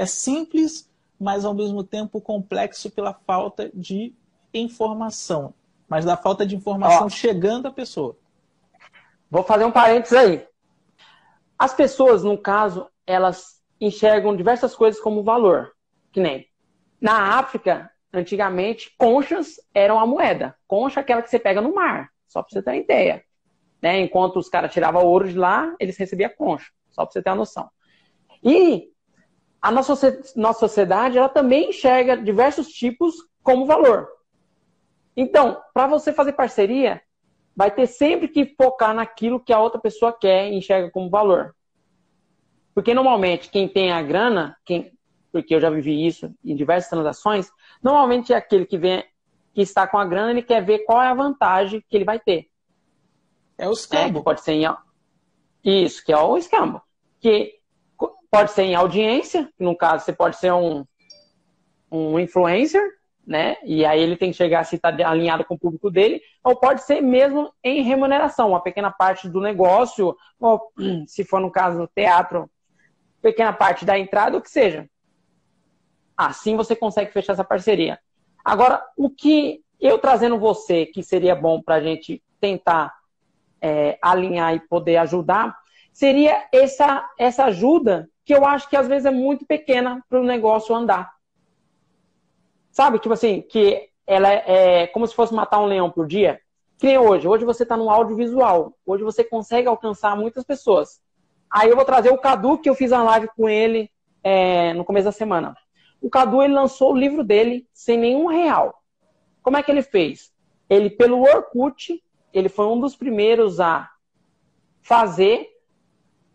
É simples, mas ao mesmo tempo complexo pela falta de informação. Mas da falta de informação Ó, chegando à pessoa. Vou fazer um parênteses aí. As pessoas, no caso, elas enxergam diversas coisas como valor. Que nem na África, antigamente, conchas eram a moeda. Concha é aquela que você pega no mar, só para você ter uma ideia. Né? Enquanto os caras tiravam ouro de lá, eles recebiam concha, só para você ter uma noção. E a nossa, nossa sociedade, ela também enxerga diversos tipos como valor. Então, para você fazer parceria, vai ter sempre que focar naquilo que a outra pessoa quer e enxerga como valor. Porque normalmente quem tem a grana, quem, porque eu já vivi isso em diversas transações, normalmente é aquele que vem que está com a grana, ele quer ver qual é a vantagem que ele vai ter. É o escambo. É, pode ser em... Isso, que é o escambo. Que pode ser em audiência, no caso você pode ser um, um influencer, né? E aí ele tem que chegar se está alinhado com o público dele, ou pode ser mesmo em remuneração, uma pequena parte do negócio, ou se for no caso do teatro, pequena parte da entrada, o que seja. Assim você consegue fechar essa parceria. Agora, o que eu trazendo você que seria bom para a gente tentar é, alinhar e poder ajudar, seria essa, essa ajuda que eu acho que às vezes é muito pequena para o negócio andar. Sabe? Tipo assim, que ela é, é como se fosse matar um leão por dia. Que nem hoje. Hoje você está no audiovisual. Hoje você consegue alcançar muitas pessoas. Aí eu vou trazer o Cadu, que eu fiz uma live com ele é, no começo da semana. O Cadu ele lançou o livro dele sem nenhum real. Como é que ele fez? Ele, pelo Orkut, ele foi um dos primeiros a fazer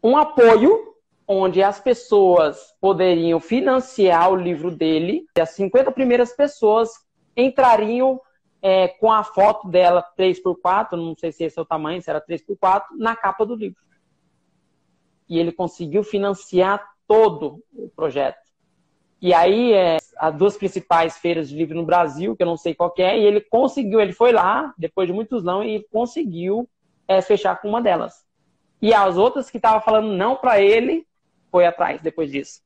um apoio onde as pessoas poderiam financiar o livro dele e as 50 primeiras pessoas entrariam é, com a foto dela 3x4, não sei se esse é o tamanho, se era 3x4, na capa do livro e ele conseguiu financiar todo o projeto. E aí, é, as duas principais feiras de livro no Brasil, que eu não sei qual é, e ele conseguiu, ele foi lá, depois de muitos não, e conseguiu é, fechar com uma delas. E as outras que estavam falando não para ele, foi atrás depois disso.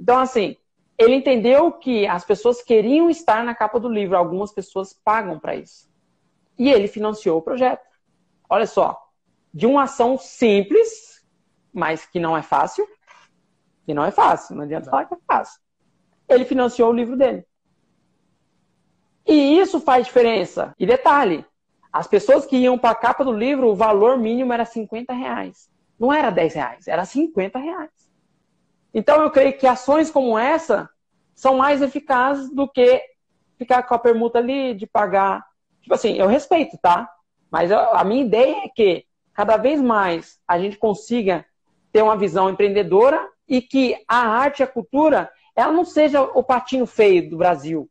Então, assim, ele entendeu que as pessoas queriam estar na capa do livro, algumas pessoas pagam para isso. E ele financiou o projeto. Olha só, de uma ação simples, mas que não é fácil. Que não é fácil, não adianta falar que é fácil. Ele financiou o livro dele. E isso faz diferença. E detalhe, as pessoas que iam para a capa do livro, o valor mínimo era 50 reais. Não era 10 reais, era 50 reais. Então eu creio que ações como essa são mais eficazes do que ficar com a permuta ali de pagar. Tipo assim, eu respeito, tá? Mas a minha ideia é que cada vez mais a gente consiga ter uma visão empreendedora e que a arte e a cultura ela não seja o patinho feio do Brasil.